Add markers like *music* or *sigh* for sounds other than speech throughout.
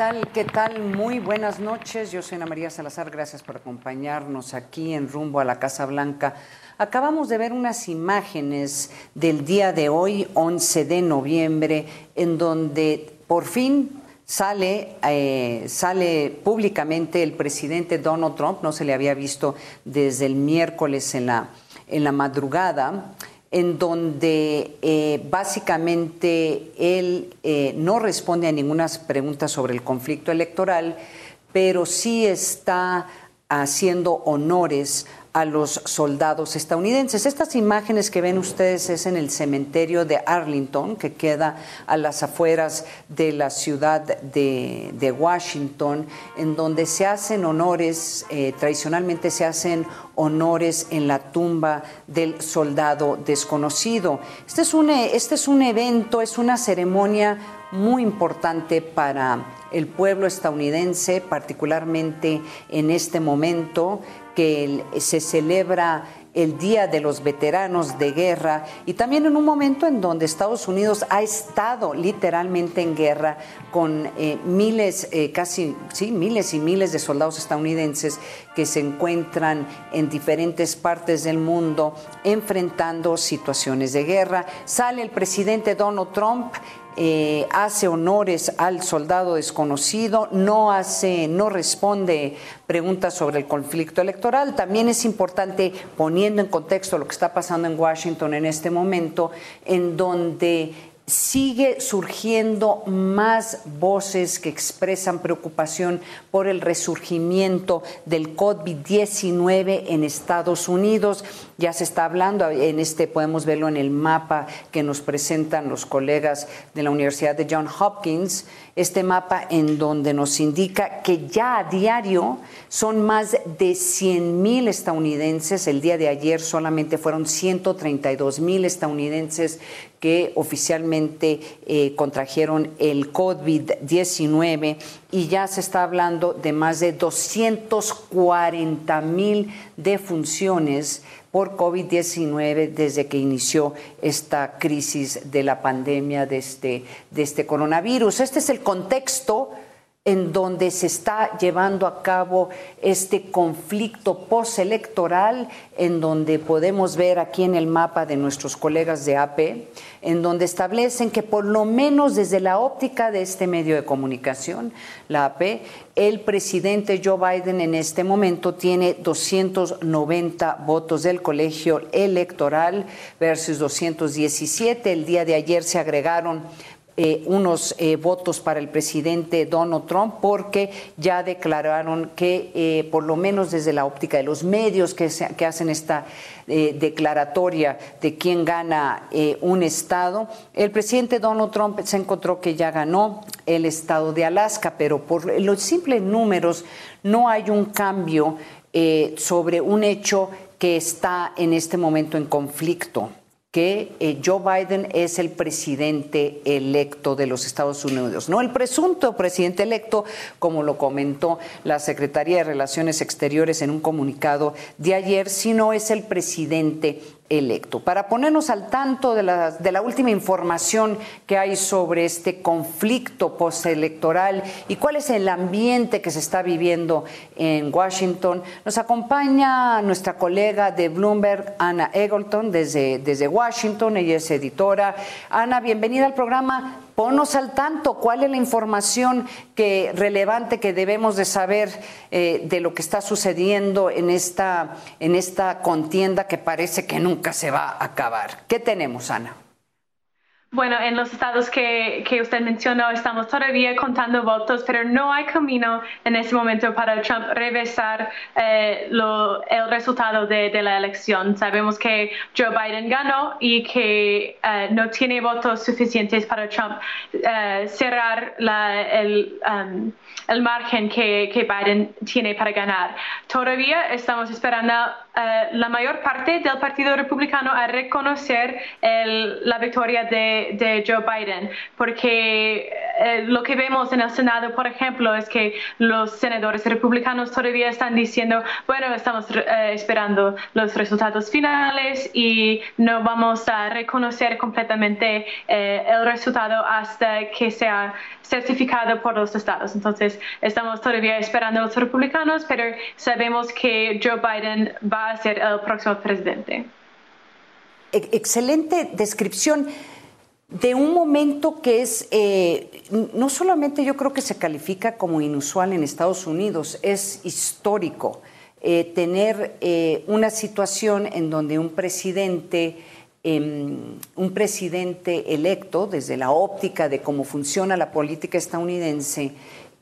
¿Qué tal? ¿Qué tal? Muy buenas noches. Yo soy Ana María Salazar. Gracias por acompañarnos aquí en Rumbo a la Casa Blanca. Acabamos de ver unas imágenes del día de hoy, 11 de noviembre, en donde por fin sale, eh, sale públicamente el presidente Donald Trump, no se le había visto desde el miércoles en la, en la madrugada, en donde eh, básicamente él eh, no responde a ninguna pregunta sobre el conflicto electoral, pero sí está haciendo honores a los soldados estadounidenses. Estas imágenes que ven ustedes es en el cementerio de Arlington, que queda a las afueras de la ciudad de, Washington, en donde se hacen honores, eh, tradicionalmente se hacen honores en la tumba del soldado desconocido. Este es un, este es un evento, es una ceremonia muy importante para el pueblo estadounidense, particularmente en este momento que se celebra el Día de los Veteranos de Guerra y también en un momento en donde Estados Unidos ha estado literalmente en guerra con eh, miles, eh, casi, sí, miles y miles de soldados estadounidenses que se encuentran en diferentes partes del mundo enfrentando situaciones de guerra. Sale el presidente Donald Trump eh, hace honores al soldado desconocido, no hace, no responde preguntas sobre el conflicto electoral. También es importante poniendo en contexto lo que está pasando en Washington en este momento, en donde sigue surgiendo más voces que expresan preocupación por el resurgimiento del COVID-19 en Estados Unidos. Ya se está hablando, en este podemos verlo en el mapa que nos presentan los colegas de la Universidad de Johns Hopkins, este mapa en donde nos indica que ya a diario son más de 100 mil estadounidenses. El día de ayer solamente fueron 132 mil estadounidenses que oficialmente eh, contrajeron el COVID-19 y ya se está hablando de más de 240 mil defunciones por COVID-19 desde que inició esta crisis de la pandemia de este, de este coronavirus. Este es el contexto en donde se está llevando a cabo este conflicto postelectoral, en donde podemos ver aquí en el mapa de nuestros colegas de AP, en donde establecen que por lo menos desde la óptica de este medio de comunicación, la AP, el presidente Joe Biden en este momento tiene 290 votos del colegio electoral versus 217. El día de ayer se agregaron eh, unos eh, votos para el presidente Donald Trump porque ya declararon que eh, por lo menos desde la óptica de los medios que, que hacen esta declaratoria de quién gana un estado, el presidente Donald Trump se encontró que ya ganó el estado de Alaska, pero por los simples números no hay un cambio sobre un hecho que está en este momento en conflicto que eh, Joe Biden es el presidente electo de los Estados Unidos, no el presunto presidente electo, como lo comentó la Secretaría de Relaciones Exteriores en un comunicado de ayer, sino es el presidente electo. Para ponernos al tanto de la, de la última información que hay sobre este conflicto postelectoral y cuál es el ambiente que se está viviendo en Washington, nos acompaña nuestra colega de Bloomberg, Ana Eggleton, desde, desde Washington. Ella es editora. Ana, bienvenida al programa al tanto, cuál es la información que, relevante que debemos de saber eh, de lo que está sucediendo en esta, en esta contienda que parece que nunca se va a acabar. ¿Qué tenemos, Ana? Bueno, en los estados que, que, usted mencionó estamos todavía contando votos, pero no hay camino en este momento para Trump reversar eh, lo, el resultado de, la elección. Sabemos que Joe Biden ganó y que eh, no tiene votos suficientes para Trump eh, cerrar la, el, um, el, margen que, que Biden tiene para ganar. Todavía estamos esperando eh, la mayor parte del Partido Republicano a reconocer la victoria de, Joe Biden, porque eh, lo que vemos en el Senado, por ejemplo, es que los senadores republicanos todavía están diciendo, bueno, estamos eh, esperando los resultados finales y no vamos a reconocer completamente el resultado hasta que sea certificado por los estados. Entonces, estamos todavía esperando a los republicanos, pero sabemos que Joe Biden va a ser el próximo presidente. Excelente descripción de un momento que es, eh, no solamente yo creo que se califica como inusual en Estados Unidos, es histórico eh, tener eh, una situación en donde un presidente Em, un presidente electo, desde la óptica de cómo funciona la política estadounidense,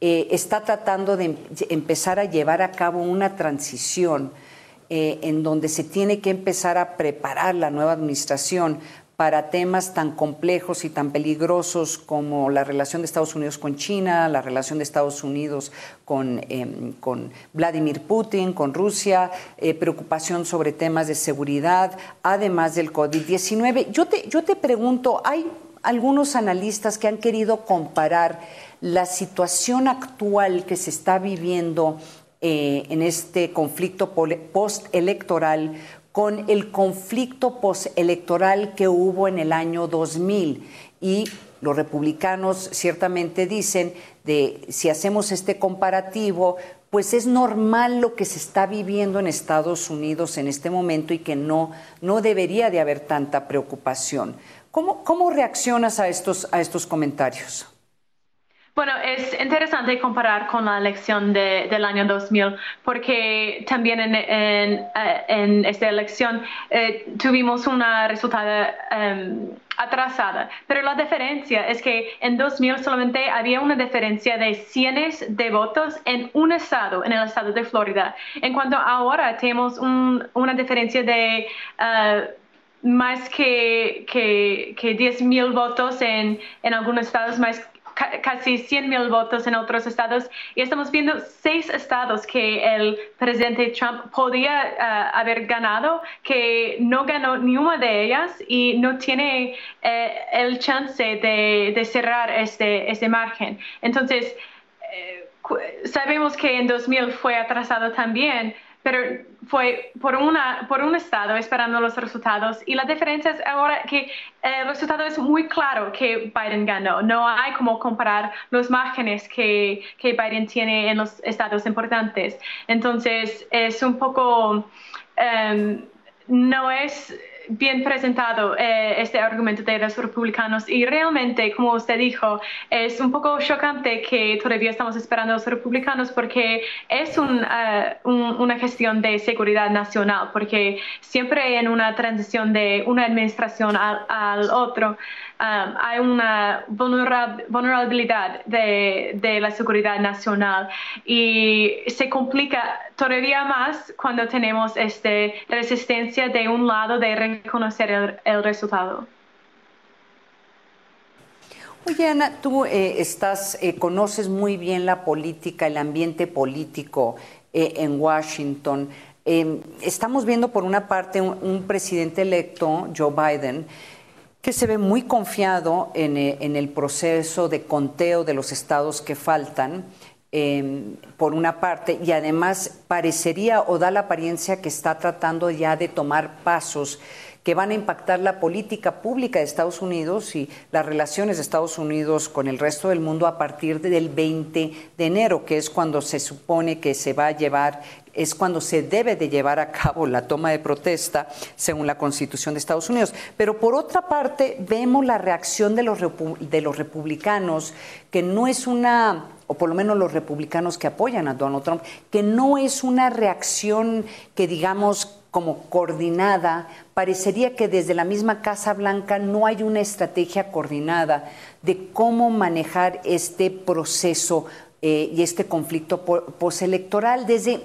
está tratando de em, empezar a llevar a cabo una transición eh, en donde se tiene que empezar a preparar la nueva administración para temas tan complejos y tan peligrosos como la relación de Estados Unidos con China, la relación de Estados Unidos con, em, Vladimir Putin, con Rusia, eh, preocupación sobre temas de seguridad, además del COVID-19. Yo te, yo te pregunto, hay algunos analistas que han querido comparar la situación actual que se está viviendo eh, en este conflicto postelectoral con el conflicto postelectoral que hubo en el año 2000 y los republicanos ciertamente dicen de si hacemos este comparativo, pues es normal lo que se está viviendo en Estados Unidos en este momento y que no, no debería de haber tanta preocupación. ¿Cómo, cómo reaccionas a estos, a estos comentarios? Bueno, es interesante comparar con la elección del año 2000 porque también en, en, esta elección eh, tuvimos una resultado em, atrasada, pero la diferencia es que en 2000 solamente había una diferencia de cientos de votos en un estado, en el estado de Florida, en cuanto ahora tenemos una diferencia de... Uh, más que, que, que 10 mil votos en, en algunos estados, más casi 100 mil votos en otros estados y estamos viendo seis estados que el presidente Trump podía uh, haber ganado, que no ganó ni una de ellas y no tiene eh, el chance de, de, cerrar este, este margen. Entonces, eh, sabemos que en 2000 fue atrasado también pero fue por, una, por un estado esperando los resultados y la diferencia es ahora que el resultado es muy claro que Biden ganó. No hay como comparar los márgenes que, que Biden tiene en los estados importantes. Entonces es un poco, um, no es bien presentado eh, este argumento de los republicanos. Y realmente, como usted dijo, es un poco chocante que todavía estamos esperando a los republicanos porque es eh, una gestión de seguridad nacional, porque siempre en una transición de una administración al, al otro, Um, hay una vulnerabilidad de, la seguridad nacional. Y se complica todavía más cuando tenemos esta resistencia de un lado de reconocer el, resultado. Oye, Ana, tú eh, estás, eh, conoces muy bien la política, el ambiente político eh, en Washington. estamos viendo, por una parte, un presidente electo, Joe Biden, que se ve muy confiado en, el proceso de conteo de los estados que faltan, em, por una parte, y además parecería o da la apariencia que está tratando ya de tomar pasos que van a impactar la política pública de Estados Unidos y las relaciones de Estados Unidos con el resto del mundo a partir del 20 de enero, que es cuando se supone que se va a llevar es cuando se debe de llevar a cabo la toma de protesta según la Constitución de Estados Unidos. Pero por otra parte, vemos la reacción de los, de los republicanos, que no es una, o por lo menos los republicanos que apoyan a Donald Trump, que no es una reacción que digamos como coordinada, parecería que desde la misma Casa Blanca no hay una estrategia coordinada de cómo manejar este proceso eh, y este conflicto postelectoral. Desde,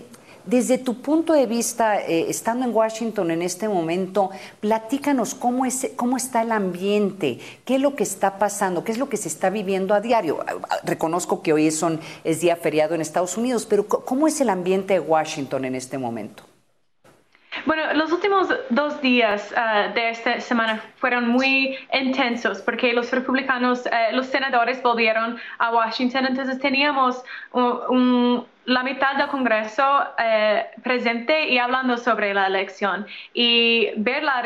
desde tu punto de vista, eh, estando en Washington en este momento, platícanos cómo, es, cómo está el ambiente, qué es lo que está pasando, qué es lo que se está viviendo a diario. Reconozco que hoy es, día feriado en Estados Unidos, pero ¿cómo es el ambiente de Washington en este momento? Bueno, los últimos dos días uh, de esta semana fueron muy intensos porque los republicanos, uh, los senadores volvieron a Washington, entonces teníamos un la mitad del Congreso eh, presente y hablando sobre la elección. Y ver la,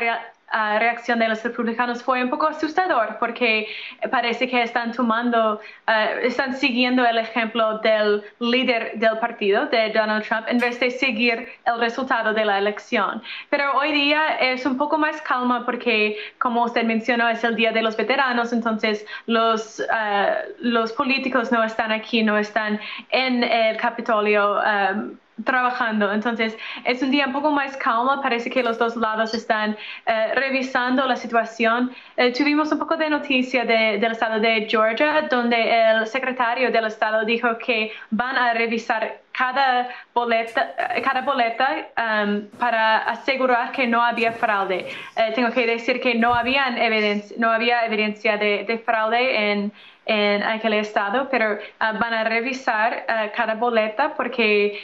reacción de los republicanos fue un poco asustador porque parece que están tomando, uh, están siguiendo el ejemplo del líder del partido, de Donald Trump, en vez de seguir el resultado de la elección. Pero hoy día es un poco más calma porque, como usted mencionó, es el Día de los Veteranos, entonces los, uh, los políticos no están aquí, no están en el Capitolio. Um, trabajando. Entonces, es un día un poco más calmo. Parece que los dos lados están eh, revisando la situación. Eh, tuvimos un poco de noticia del estado de Georgia, donde el secretario del estado dijo que van a revisar cada boleta, eh, um, para asegurar que no había fraude. tengo que decir que no, habían evidencia, no había evidencia de, de fraude en en aquel estado, pero ah, van a revisar ah, cada boleta porque,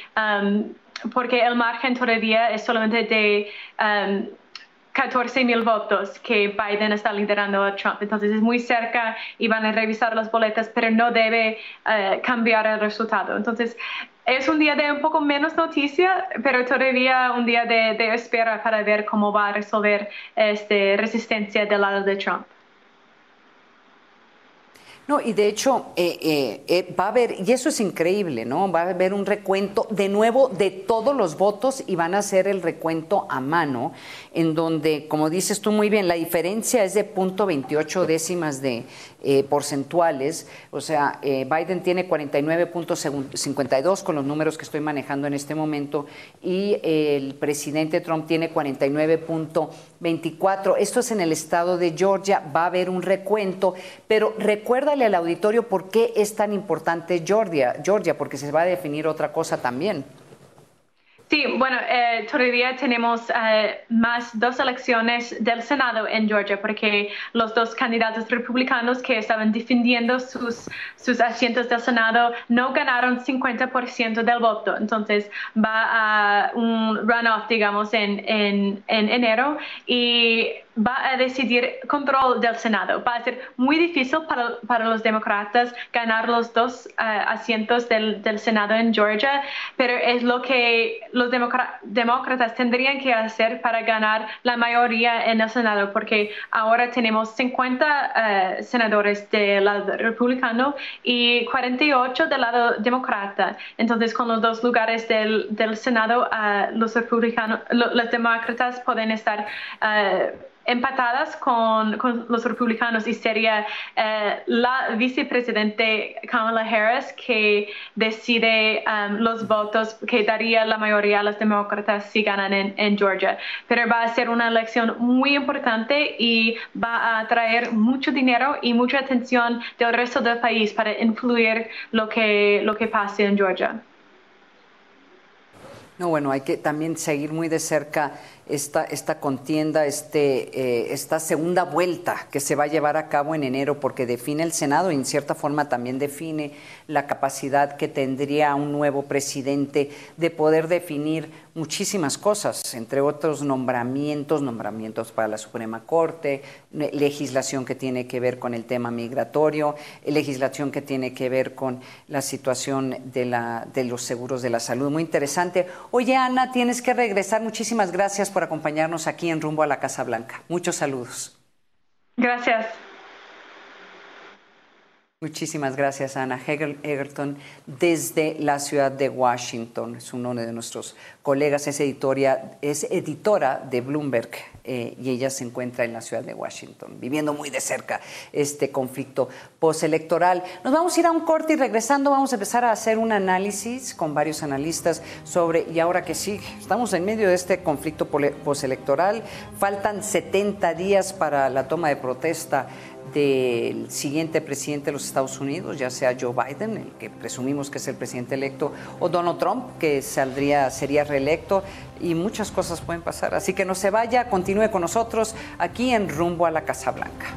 porque el margen todavía es solamente de... 14 mil votos que Biden está liderando a Trump. Entonces es muy cerca y van a revisar las boletas, pero no debe ah, cambiar el resultado. Entonces es un día de un poco menos noticia, pero todavía un día de, de espera para ver cómo va a resolver esta resistencia del lado de Trump. No, y de hecho eh, eh, eh, va a haber, y eso es increíble, ¿no? Va a haber un recuento de nuevo de todos los votos y van a hacer el recuento a mano, en donde, como dices tú muy bien, la diferencia es de punto 28 décimas de porcentuales, o sea, Biden tiene 49.52 con los números que estoy manejando en este momento y el presidente Trump tiene 49.24. Esto es en el estado de Georgia, va a haber un recuento, pero recuerda al auditorio por qué es tan importante Georgia, Georgia, porque se va a definir otra cosa también. Sí, bueno, eh, todavía tenemos eh, más dos elecciones del Senado en Georgia porque los dos candidatos republicanos que estaban defendiendo sus, sus asientos del Senado no ganaron 50% del voto. Entonces va a un runoff, digamos, en, en, en enero y va a decidir control del Senado. Va a ser muy difícil para, para los demócratas ganar los dos uh, asientos del, del, Senado en Georgia, pero es lo que los demócratas tendrían que hacer para ganar la mayoría en el Senado, porque ahora tenemos 50 uh, senadores del lado republicano y 48 del lado demócrata. Entonces, con los dos lugares del, del Senado, uh, los republicanos, los demócratas pueden estar empatadas con, con, los republicanos y sería eh, la vicepresidente Kamala Harris que decide um, los votos que daría la mayoría a los demócratas si ganan en, Georgia. Pero va a ser una elección muy importante y va a traer mucho dinero y mucha atención del resto del país para influir lo que, lo que pase en Georgia. No, bueno, hay que también seguir muy de cerca esta, esta contienda, este, eh, esta segunda vuelta que se va a llevar a cabo en enero, porque define el Senado y en cierta forma también define la capacidad que tendría un nuevo presidente de poder definir muchísimas cosas, entre otros nombramientos, nombramientos para la Suprema Corte, legislación que tiene que ver con el tema migratorio, legislación que tiene que ver con la situación de, la, de los seguros de la salud. Muy interesante. Oye, Ana, tienes que regresar. Muchísimas gracias por acompañarnos aquí en Rumbo a la Casa Blanca. Muchos saludos. Gracias. Muchísimas gracias, Ana Egerton, desde la ciudad de Washington. Es uno de nuestros colegas, es, es editora de Bloomberg eh, y ella se encuentra en la ciudad de Washington, viviendo muy de cerca este conflicto postelectoral. Nos vamos a ir a un corte y regresando vamos a empezar a hacer un análisis con varios analistas sobre, y ahora que sí, estamos en medio de este conflicto postelectoral, faltan 70 días para la toma de protesta del siguiente presidente de los Estados Unidos, ya sea Joe Biden, el que presumimos que es el presidente electo, o Donald Trump, que saldría, sería reelecto, y muchas cosas pueden pasar. Así que no se vaya, continúe con nosotros aquí en Rumbo a la Casa Blanca.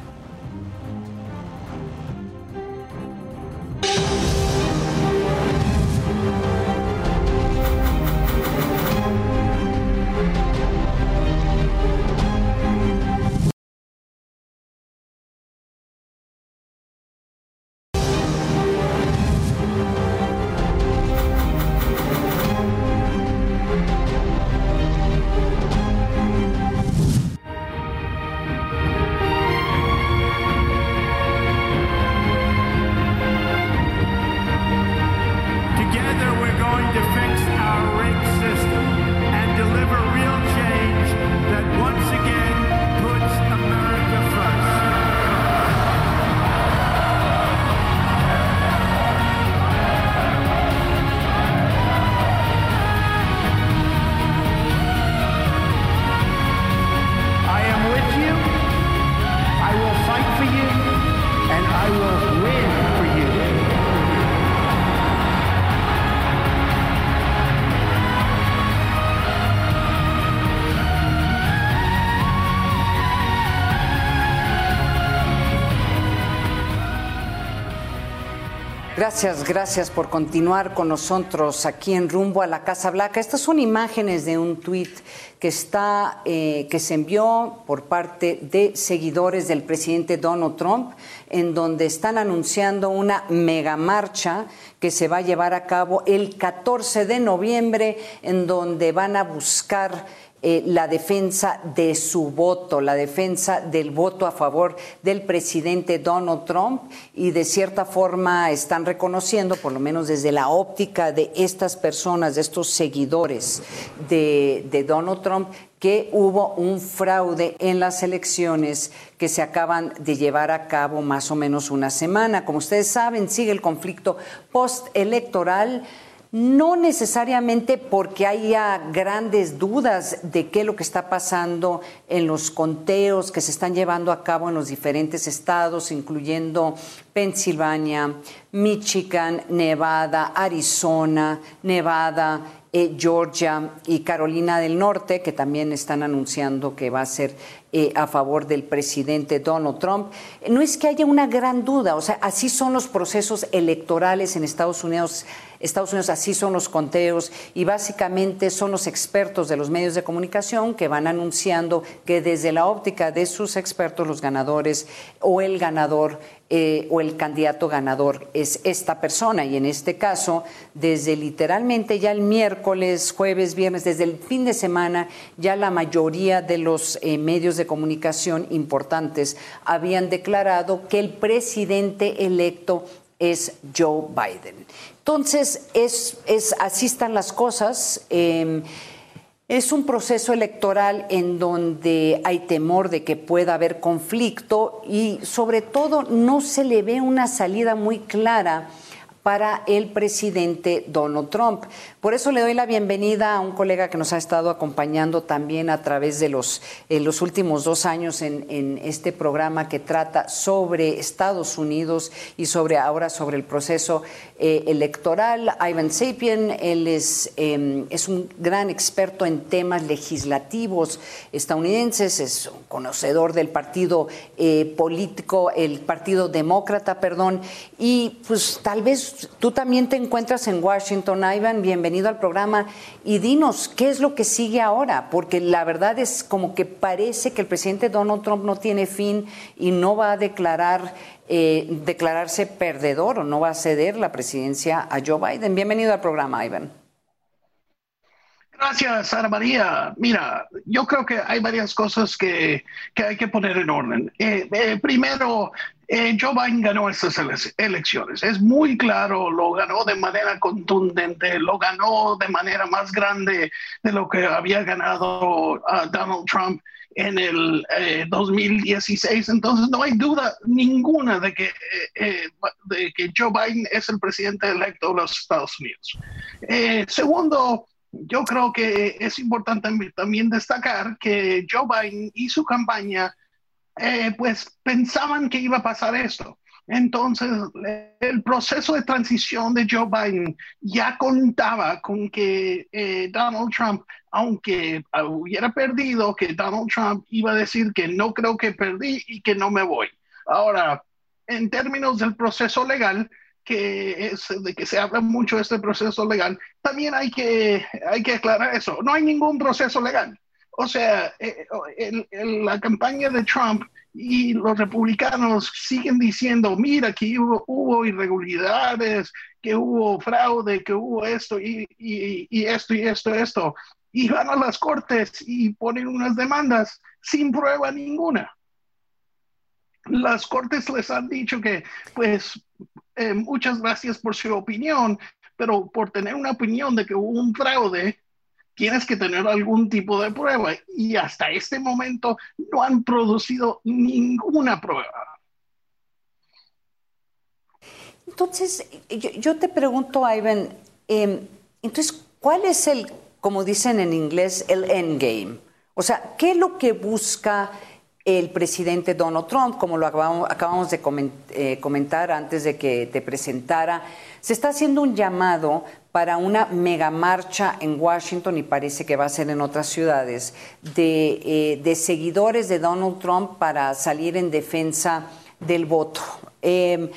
Gracias, gracias por continuar con nosotros aquí en Rumbo a la Casa Blanca. Estas son imágenes de un tuit que está, eh, que se envió por parte de seguidores del presidente Donald Trump, en donde están anunciando una mega marcha que se va a llevar a cabo el 14 de noviembre, en donde van a buscar eh, la defensa de su voto, la defensa del voto a favor del presidente Donald Trump y de cierta forma están reconociendo, por lo menos desde la óptica de estas personas, de estos seguidores de, de Donald Trump, que hubo un fraude en las elecciones que se acaban de llevar a cabo más o menos una semana. Como ustedes saben, sigue el conflicto postelectoral no necesariamente porque haya grandes dudas de qué es lo que está pasando en los conteos que se están llevando a cabo en los diferentes estados, incluyendo Pensilvania, Michigan, Nevada, Arizona, Nevada, eh, Georgia y Carolina del Norte, que también están anunciando que va a ser eh, a favor del presidente Donald Trump. No es que haya una gran duda, o sea, así son los procesos electorales en Estados Unidos Estados Unidos así son los conteos y básicamente son los expertos de los medios de comunicación que van anunciando que desde la óptica de sus expertos los ganadores o el ganador eh, o el candidato ganador es esta persona y en este caso desde literalmente ya el miércoles, jueves, viernes, desde el fin de semana ya la mayoría de los eh, medios de comunicación importantes habían declarado que el presidente electo es Joe Biden. Entonces, es, es, así están las cosas. Em, es un proceso electoral en donde hay temor de que pueda haber conflicto y sobre todo no se le ve una salida muy clara para el presidente Donald Trump. Por eso le doy la bienvenida a un colega que nos ha estado acompañando también a través de los, eh, los últimos dos años en, este programa que trata sobre Estados Unidos y sobre ahora sobre el proceso eh, electoral. Ivan Sapien, él es, em, es un gran experto en temas legislativos estadounidenses, es un conocedor del partido eh, político, el Partido Demócrata, perdón, y pues tal vez tú también te encuentras en Washington, Ivan, bienvenido al programa y dinos qué es lo que sigue ahora, porque la verdad es como que parece que el presidente Donald Trump no tiene fin y no va a declarar eh, declararse perdedor o no va a ceder la presidencia a Joe Biden. Bienvenido al programa, Ivan. Gracias, Ana María. Mira, yo creo que hay varias cosas que, hay que poner en orden. Eh, eh, primero, eh, Joe Biden ganó estas elecciones. Es muy claro, lo ganó de manera contundente, lo ganó de manera más grande de lo que había ganado ah, Donald Trump en el 2016. Entonces, no hay duda ninguna de que, de que Joe Biden es el presidente electo de los Estados Unidos. segundo, yo creo que es importante también destacar que Joe Biden y su campaña eh, pues pensaban que iba a pasar esto. Entonces, el proceso de transición de Joe Biden ya contaba con que eh, Donald Trump, aunque hubiera perdido, que Donald Trump iba a decir que no creo que perdí y que no me voy. Ahora, en términos del proceso legal, que es de que se habla mucho este proceso legal, también hay que, hay que aclarar eso. No hay ningún proceso legal. O sea, eh, la campaña de Trump y los republicanos siguen diciendo, mira, que hubo, irregularidades, que hubo fraude, que hubo esto y, y, y esto y esto, esto. Y van a las cortes y ponen unas demandas sin prueba ninguna las cortes les han dicho que, pues, eh, muchas gracias por su opinión, pero por tener una opinión de que hubo un fraude, tienes que tener algún tipo de prueba. Y hasta este momento no han producido ninguna prueba. Entonces, yo, te pregunto, Ivan, em, entonces, ¿cuál es el, como dicen en inglés, el endgame? O sea, ¿qué es lo que busca el presidente Donald Trump, como lo acabamos, de eh, comentar antes de que te presentara. Se está haciendo un llamado para una mega marcha en Washington y parece que va a ser en otras ciudades de, eh, seguidores de Donald Trump para salir en defensa del voto. Em,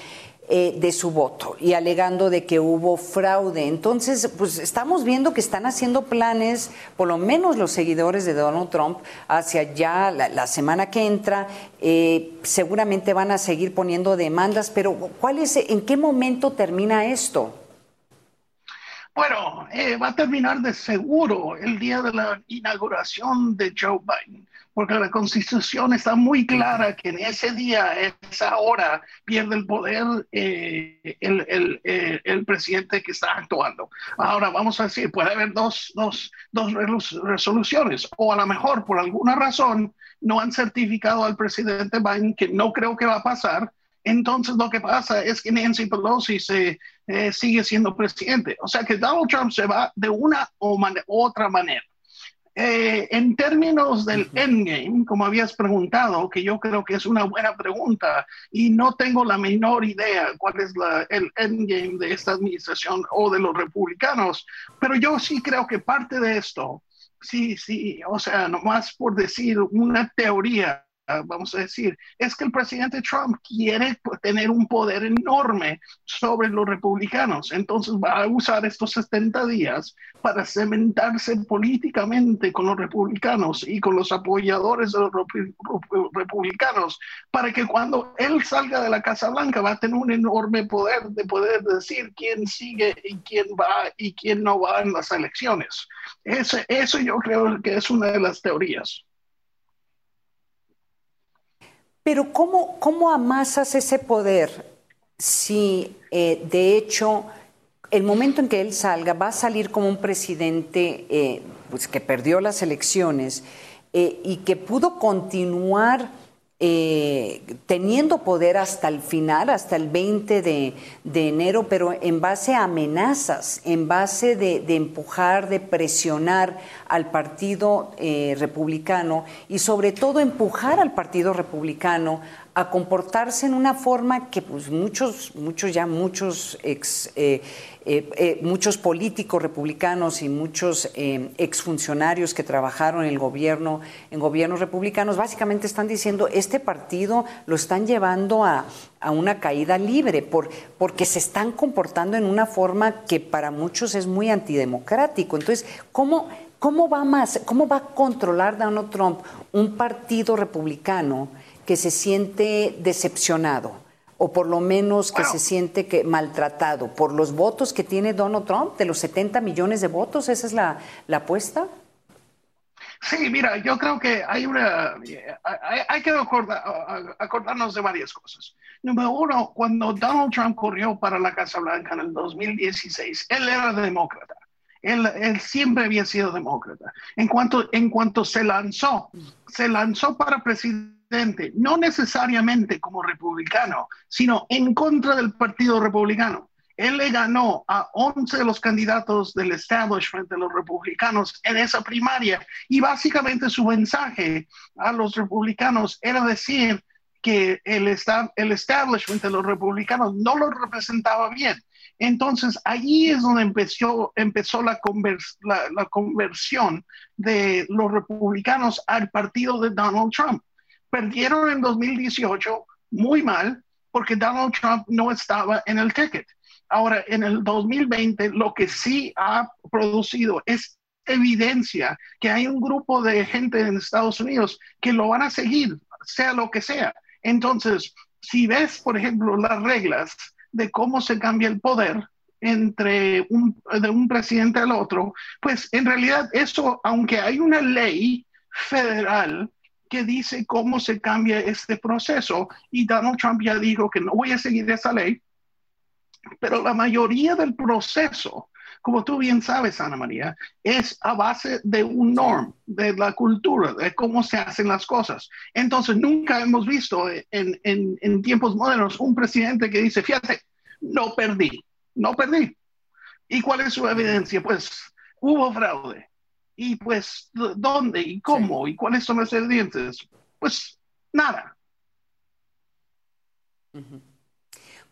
eh, de su voto y alegando de que hubo fraude. Entonces, pues estamos viendo que están haciendo planes, por lo menos los seguidores de Donald Trump, hacia ya la, semana que entra. Eh, seguramente van a seguir poniendo demandas, pero ¿cuál es, ¿en qué momento termina esto? Bueno, eh, va a terminar de seguro el día de la inauguración de Joe Biden, porque la constitución está muy clara que en ese día, esa hora, pierde el poder eh, el, eh, el, presidente que está actuando. Ahora, vamos a decir, puede haber dos, dos, dos resoluciones, o a lo mejor por alguna razón no han certificado al presidente Biden, que no creo que va a pasar, entonces lo que pasa es que Nancy Pelosi se, eh, sigue siendo presidente. O sea que Donald Trump se va de una u otra manera. Eh, en términos del endgame, como habías preguntado, que yo creo que es una buena pregunta y no tengo la menor idea cuál es el endgame de esta administración o de los republicanos, pero yo sí creo que parte de esto, sí, sí, o sea, nomás por decir una teoría, vamos a decir, es que el presidente Trump quiere tener un poder enorme sobre los republicanos. Entonces va a usar estos 70 días para cementarse políticamente con los republicanos y con los apoyadores de los republicanos, para que cuando él salga de la Casa Blanca va a tener un enorme poder de poder decir quién sigue y quién va y quién no va en las elecciones. Ese, eso yo creo que es una de las teorías. Pero ¿cómo, cómo amasas ese poder si eh, de hecho el momento en que él salga va a salir como un presidente eh, pues, que perdió las elecciones eh, y que pudo continuar eh, teniendo poder hasta el final, hasta el 20 de, enero, pero en base a amenazas, en base de, empujar, de presionar al Partido eh, Republicano y sobre todo empujar al Partido Republicano a comportarse en una forma que pues muchos, muchos ya muchos ex, eh, eh, eh, muchos políticos republicanos y muchos exfuncionarios que trabajaron en el gobierno, en gobiernos republicanos, básicamente están diciendo este partido lo están llevando a, a una caída libre por, porque se están comportando en una forma que para muchos es muy antidemocrático. Entonces, ¿cómo, cómo va más, cómo va a controlar Donald Trump un partido republicano? Que se siente decepcionado o por lo menos que se siente que maltratado por los votos que tiene Donald Trump, de los 70 millones de votos, esa es la, apuesta. Sí, mira, yo creo que hay una, hay, que acordarnos de varias cosas. Número uno, cuando Donald Trump corrió para la Casa Blanca en el 2016, él era demócrata. Él, él, siempre había sido demócrata. En cuanto, en cuanto se lanzó, se lanzó para presidente no necesariamente como republicano, sino en contra del Partido Republicano. Él le ganó a 11 de los candidatos del establishment de los republicanos en esa primaria y básicamente su mensaje a los republicanos era decir que el, el establishment de los republicanos no lo representaba bien. Entonces, allí es donde empezó, empezó la, conversión de los republicanos al partido de Donald Trump. Perdieron en 2018 muy mal porque Donald Trump no estaba en el ticket. Ahora, en el 2020, lo que sí ha producido es evidencia que hay un grupo de gente en Estados Unidos que lo van a seguir, sea lo que sea. Entonces, si ves, por ejemplo, las reglas de cómo se cambia el poder entre un, de un presidente al otro, pues en realidad eso, aunque hay una ley federal que dice cómo se cambia este proceso. Y Donald Trump ya dijo que no voy a seguir esa ley, pero la mayoría del proceso, como tú bien sabes, Ana María, es a base de un norm, de la cultura, de cómo se hacen las cosas. Entonces, nunca hemos visto en, en, en tiempos modernos un presidente que dice, fíjate, no perdí, no perdí. ¿Y cuál es su evidencia? Pues hubo fraude y pues, ¿dónde y cómo y cuáles son los evidencias? Pues nada.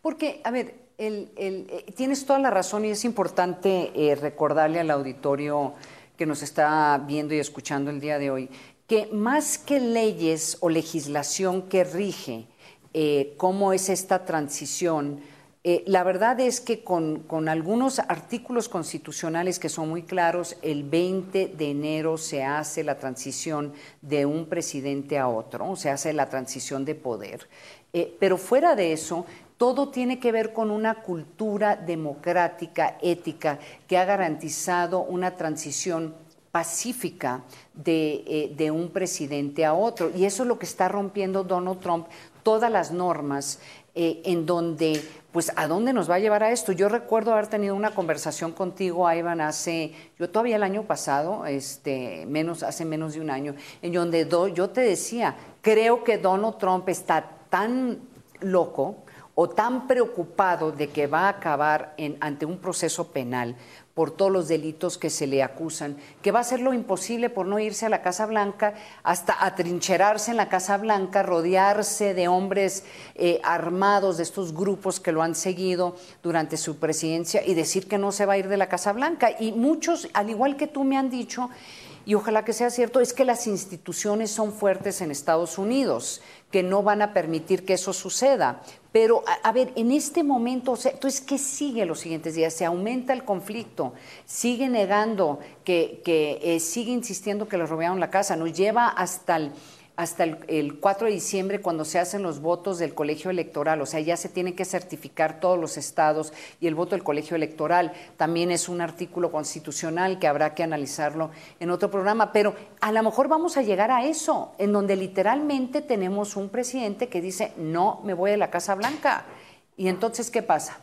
Porque, a ver, el, eh, tienes toda la razón y es importante eh, recordarle al auditorio que nos está viendo y escuchando el día de hoy que más que leyes o legislación que rige eh, cómo es esta transición, Eh, la verdad es que con, con, algunos artículos constitucionales que son muy claros, el 20 de enero se hace la transición de un presidente a otro, se hace la transición de poder. Eh, pero fuera de eso, todo tiene que ver con una cultura democrática, ética, que ha garantizado una transición pacífica de, eh, de, un presidente a otro. Y eso es lo que está rompiendo Donald Trump, todas las normas en donde, pues, ¿a dónde nos va a llevar a esto? Yo recuerdo haber tenido una conversación contigo, Ivan, hace, yo todavía el año pasado, este, menos, hace menos de un año, en donde yo te decía, creo que Donald Trump está tan loco o tan preocupado de que va a acabar ante un proceso penal por todos los delitos que se le acusan, que va a hacer lo imposible por no irse a la Casa Blanca, hasta atrincherarse en la Casa Blanca, rodearse de hombres eh, armados de estos grupos que lo han seguido durante su presidencia y decir que no se va a ir de la Casa Blanca. Y muchos, al igual que tú me han dicho, y ojalá que sea cierto, es que las instituciones son fuertes en Estados Unidos, que no van a permitir que eso suceda. Pero, a, ver, en este momento, entonces, ¿qué sigue los siguientes días? Se aumenta el conflicto, sigue negando que, eh, sigue insistiendo que le robaron la casa, nos lleva hasta el hasta el, 4 de diciembre cuando se hacen los votos del colegio electoral, o sea, ya se tienen que certificar todos los estados y el voto del colegio electoral también es un artículo constitucional que habrá que analizarlo en otro programa, pero a lo mejor vamos a llegar a eso, en donde literalmente tenemos un presidente que dice, no me voy a la Casa Blanca. Y entonces, ¿qué pasa?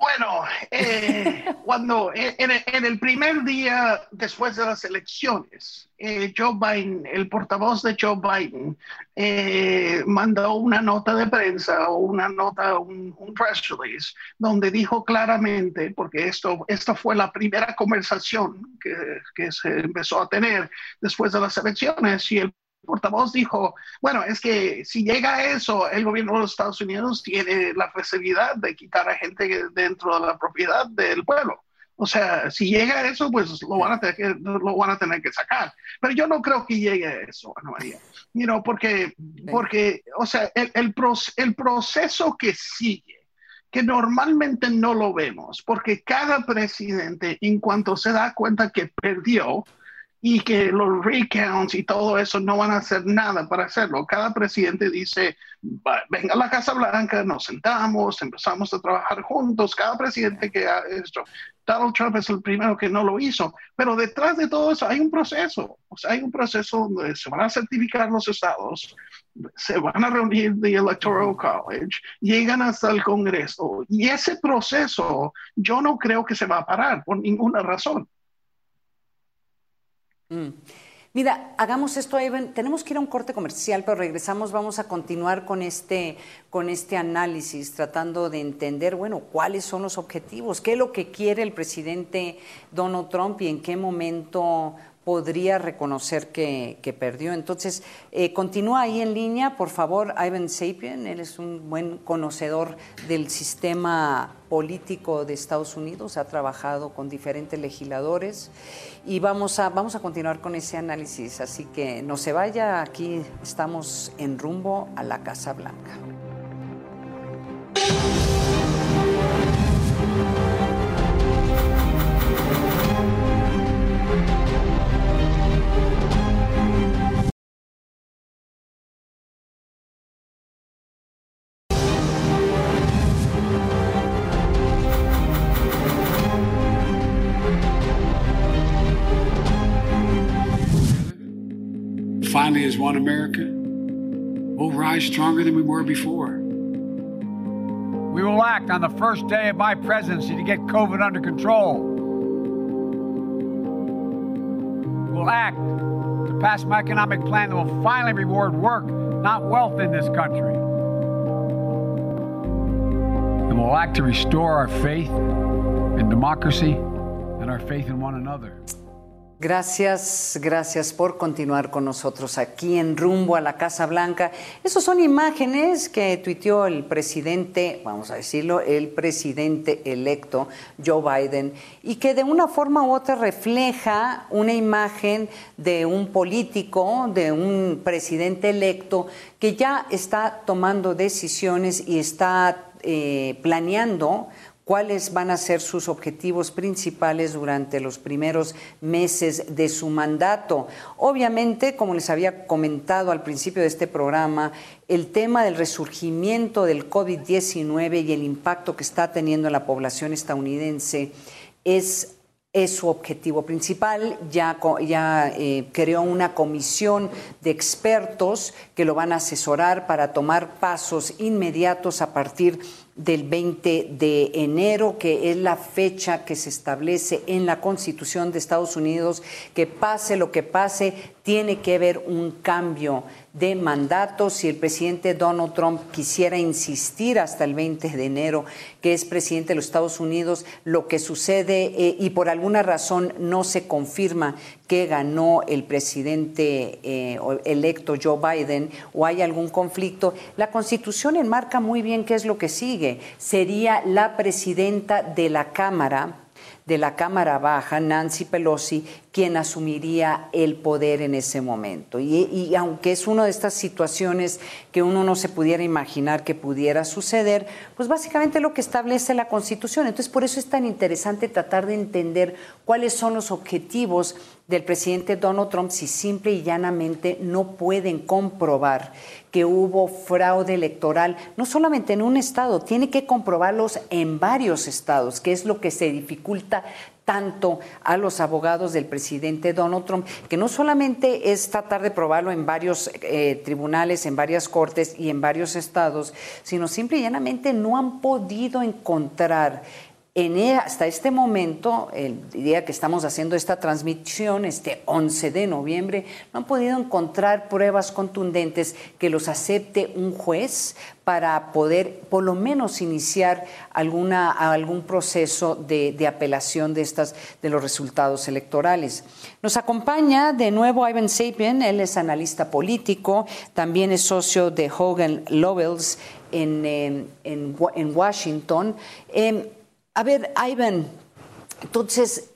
Bueno, eh, cuando eh, en, el primer día después de las elecciones, eh, Joe Biden, el portavoz de Joe Biden, mandó una nota de prensa o una nota, un, press release, donde dijo claramente, porque esto, esta fue la primera conversación que, que se empezó a tener después de las elecciones, y el portavoz dijo, bueno, es que si llega a eso, el gobierno de los Estados Unidos tiene la facilidad de quitar a gente dentro de la propiedad del pueblo. O sea, si llega a eso, pues lo van a tener que, lo van a tener que sacar. Pero yo no creo que llegue a eso, Ana María. You porque, porque, o sea, el, el, el proceso que sigue, que normalmente no lo vemos, porque cada presidente, en cuanto se da cuenta que perdió, y que los recounts y todo eso no van a hacer nada para hacerlo. Cada presidente dice, venga a la Casa Blanca, nos sentamos, empezamos a trabajar juntos. Cada presidente que ha esto, Donald Trump es el primero que no lo hizo, pero detrás de todo eso hay un proceso, o sea, hay un proceso donde se van a certificar los estados, se van a reunir the Electoral College, llegan hasta el Congreso y ese proceso yo no creo que se va a parar por ninguna razón. Mm. Mira, hagamos esto, Evan. Tenemos que ir a un corte comercial, pero regresamos, vamos a continuar con este, con este análisis, tratando de entender, bueno, cuáles son los objetivos, qué es lo que quiere el presidente Donald Trump y en qué momento podría reconocer que, perdió. Entonces, eh, continúa ahí en línea, por favor, Ivan Sapien, él es un buen conocedor del sistema político de Estados Unidos, ha trabajado con diferentes legisladores y vamos a, vamos a continuar con ese análisis, así que no se vaya, aquí estamos en rumbo a la Casa Blanca. Finally, as one America, we'll rise stronger than we were before. We will act on the first day of my presidency to get COVID under control. We'll act to pass my economic plan that will finally reward work, not wealth in this country. And we'll act to restore our faith in democracy and our faith in one another. Gracias, gracias por continuar con nosotros aquí en Rumbo a la Casa Blanca. Esas son imágenes que tuiteó el presidente, vamos a decirlo, el presidente electo Joe Biden y que de una forma u otra refleja una imagen de un político, de un presidente electo que ya está tomando decisiones y está eh, planeando cuáles van a ser sus objetivos principales durante los primeros meses de su mandato. Obviamente, como les había comentado al principio de este programa, el tema del resurgimiento del COVID-19 y el impacto que está teniendo en la población estadounidense es su objetivo principal. Ya, ya eh, creó una comisión de expertos que lo van a asesorar para tomar pasos inmediatos a partir del 20 de enero, que es la fecha que se establece en la Constitución de Estados Unidos, que pase lo que pase, tiene que haber un cambio de mandato. Si el presidente Donald Trump quisiera insistir hasta el 20 de enero que es presidente de los Estados Unidos, lo que sucede eh, y por alguna razón no se confirma que ganó el presidente eh, electo Joe Biden o hay algún conflicto, la Constitución enmarca muy bien qué es lo que sigue. Sería la presidenta de la Cámara de la Cámara Baja, Nancy Pelosi, quien asumiría el poder en ese momento. Y, aunque es una de estas situaciones que uno no se pudiera imaginar que pudiera suceder, pues básicamente lo que establece la Constitución. Entonces, por eso es tan interesante tratar de entender cuáles son los objetivos del presidente Donald Trump si simple y llanamente no pueden comprobar que hubo fraude electoral, no solamente en un estado, tiene que comprobarlos en varios estados, que es lo que se dificulta tanto a los abogados del presidente Donald Trump, que no solamente es tratar de probarlo en varios eh, tribunales, en varias cortes y en varios estados, sino simple y llanamente no han podido encontrar en, e, hasta este momento, el día que estamos haciendo esta transmisión, este 11 de noviembre, no han podido encontrar pruebas contundentes que los acepte un juez para poder por lo menos iniciar alguna, algún proceso de, apelación de, estas, de los resultados electorales. Nos acompaña de nuevo Ivan Sapien, él es analista político, también es socio de Hogan Lovells en, en, en Washington. Em, a ver, Ivan, entonces,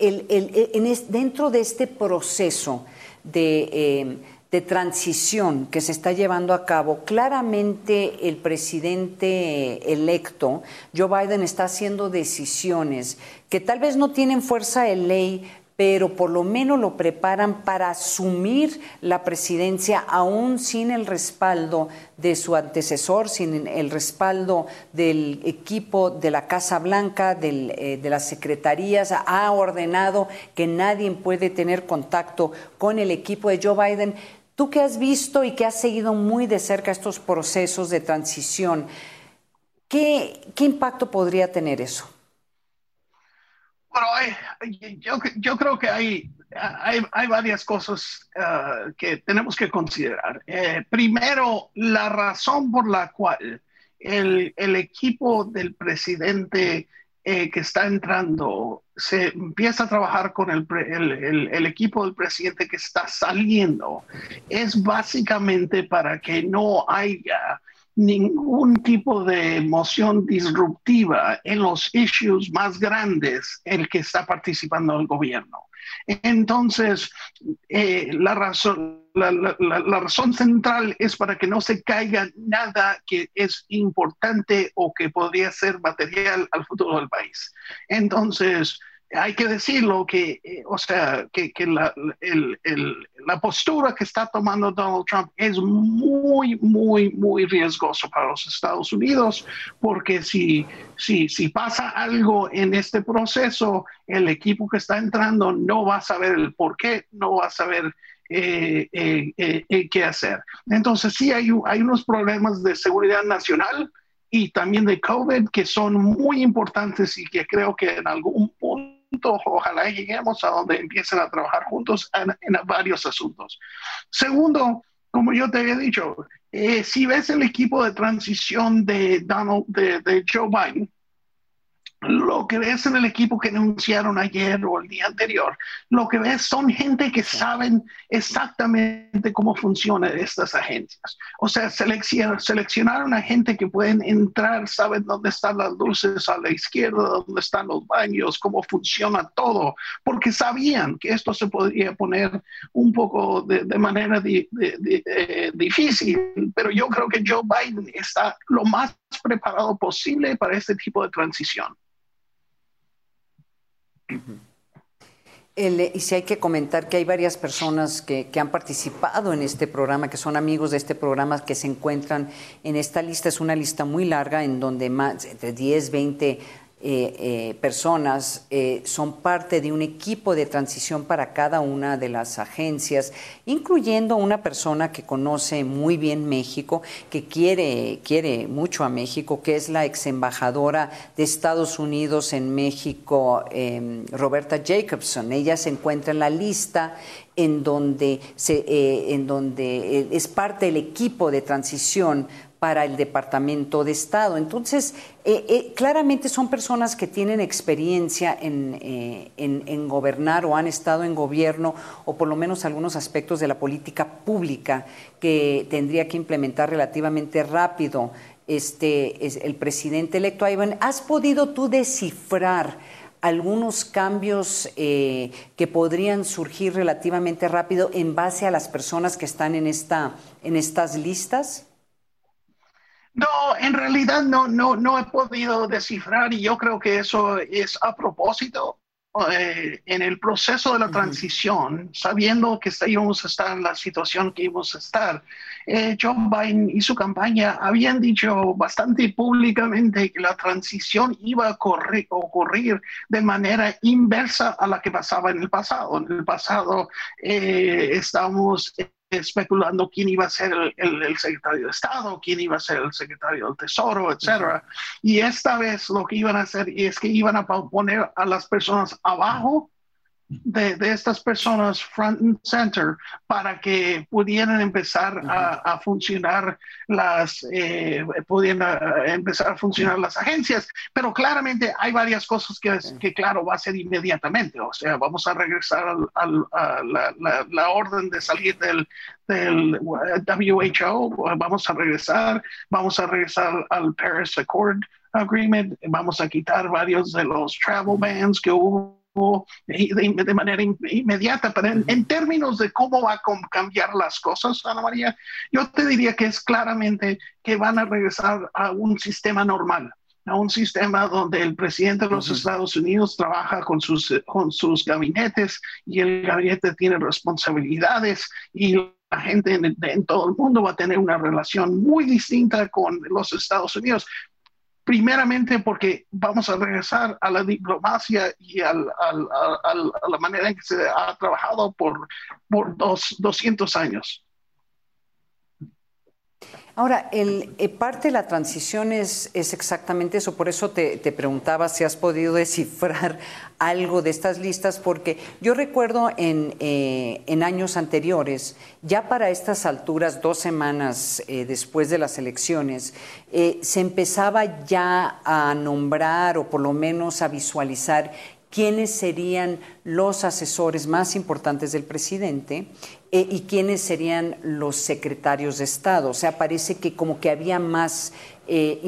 dentro de este proceso em, de, transición que se está llevando a cabo, claramente el presidente electo, Joe Biden, está haciendo decisiones que tal vez no tienen fuerza de ley, pero por lo menos lo preparan para asumir la presidencia aún sin el respaldo de su antecesor, sin el respaldo del equipo de la Casa Blanca, eh, de las secretarías. Ha ordenado que nadie puede tener contacto con el equipo de Joe Biden. Tú que has visto y que has seguido muy de cerca estos procesos de transición, ¿qué, qué impacto podría tener eso? Bueno, yo, creo que hay, varias cosas uh, que tenemos que considerar. Eh, primero, la razón por la cual el, el equipo del presidente eh, que está entrando se empieza a trabajar con el, el, el, equipo del presidente que está saliendo es básicamente para que no haya ningún tipo de emoción disruptiva en los issues más grandes en el que está participando el gobierno. Entonces, eh, la, razón, la, la, razón central es para que no se caiga nada que es importante o que podría ser material al futuro del país. Entonces, hay que decirlo que, eh, o sea, que, la, la, postura que está tomando Donald Trump es muy, muy, muy riesgoso para los Estados Unidos, porque si, si, si pasa algo en este proceso, el equipo que está entrando no va a saber el por qué, no va a saber eh, eh, qué hacer. Entonces, sí hay, hay unos problemas de seguridad nacional y también de COVID que son muy importantes y que creo que en algún punto ojalá lleguemos a donde empiecen a trabajar juntos en, varios asuntos. Segundo, como yo te había dicho, eh, si ves el equipo de transición de Donald, de, Joe Biden, lo que ves en el equipo que anunciaron ayer o el día anterior, lo que ves son gente que saben exactamente cómo funcionan estas agencias. O sea, seleccionaron a gente que pueden entrar, saben dónde están las luces a la izquierda, dónde están los baños, cómo funciona todo, porque sabían que esto se podría poner un poco de, manera eh, difícil, pero yo creo que Joe Biden está lo más preparado posible para este tipo de transición y si hay que comentar que hay varias personas que, que, han participado en este programa, que son amigos de este programa, que se encuentran en esta lista. Es una lista muy larga en donde más de 10, 20 eh, eh, personas eh, son parte de un equipo de transición para cada una de las agencias, incluyendo una persona que conoce muy bien México, que quiere, quiere mucho a México, que es la ex embajadora de Estados Unidos en México, em, Roberta Jacobson. Ella se encuentra en la lista en donde, se, en donde es parte del equipo de transición para el Departamento de Estado. Entonces, eh, eh, claramente son personas que tienen experiencia eh, en, gobernar o han estado en gobierno o por lo menos algunos aspectos de la política pública que tendría que implementar relativamente rápido este, el presidente electo. Ivan, ¿has podido tú descifrar algunos cambios que podrían surgir relativamente rápido en base a las personas que están en, esta, en estas listas? No, en realidad no, no, no he podido descifrar y yo creo que eso es a propósito. Eh, en el proceso de la transición, sabiendo que íbamos a estar en la situación que íbamos a estar, eh, John Biden y su campaña habían dicho bastante públicamente que la transición iba a ocurrir, de manera inversa a la que pasaba en el pasado. En el pasado eh, estábamos especulando quién iba a ser el, secretario de Estado, quién iba a ser el secretario del Tesoro, etcétera. Y esta vez lo que iban a hacer es que iban a poner a las personas abajo de, estas personas front and center para que pudieran empezar a, funcionar las eh, pudieran empezar a funcionar las agencias. Pero claramente hay varias cosas que, que claro va a ser inmediatamente. O sea vamos a regresar al, a la, la, orden de salir del, del WHO vamos a regresar vamos a regresar al Paris Accord Agreement. Vamos a quitar varios de los travel bans que hubo de, manera inmediata, pero en, términos de cómo va a cambiar las cosas, Ana María, yo te diría que es claramente que van a regresar a un sistema normal a un sistema donde el presidente de los Estados Unidos trabaja con sus, con sus gabinetes y el gabinete tiene responsabilidades y la gente en, todo el mundo va a tener una relación muy distinta con los Estados Unidos primeramente porque vamos a regresar a la diplomacia y a la manera en que se ha trabajado por, por dos, 200 años. Ahora, el, eh, parte de la transición es, es, exactamente eso, por eso te, preguntaba si has podido descifrar *laughs* algo de estas listas, porque yo recuerdo en, eh, en años anteriores, ya para estas alturas, dos semanas eh, después de las elecciones, se empezaba ya a nombrar o por lo menos a visualizar quiénes serían los asesores más importantes del presidente eh, y quiénes serían los secretarios de Estado. O sea, parece que como que había más eh,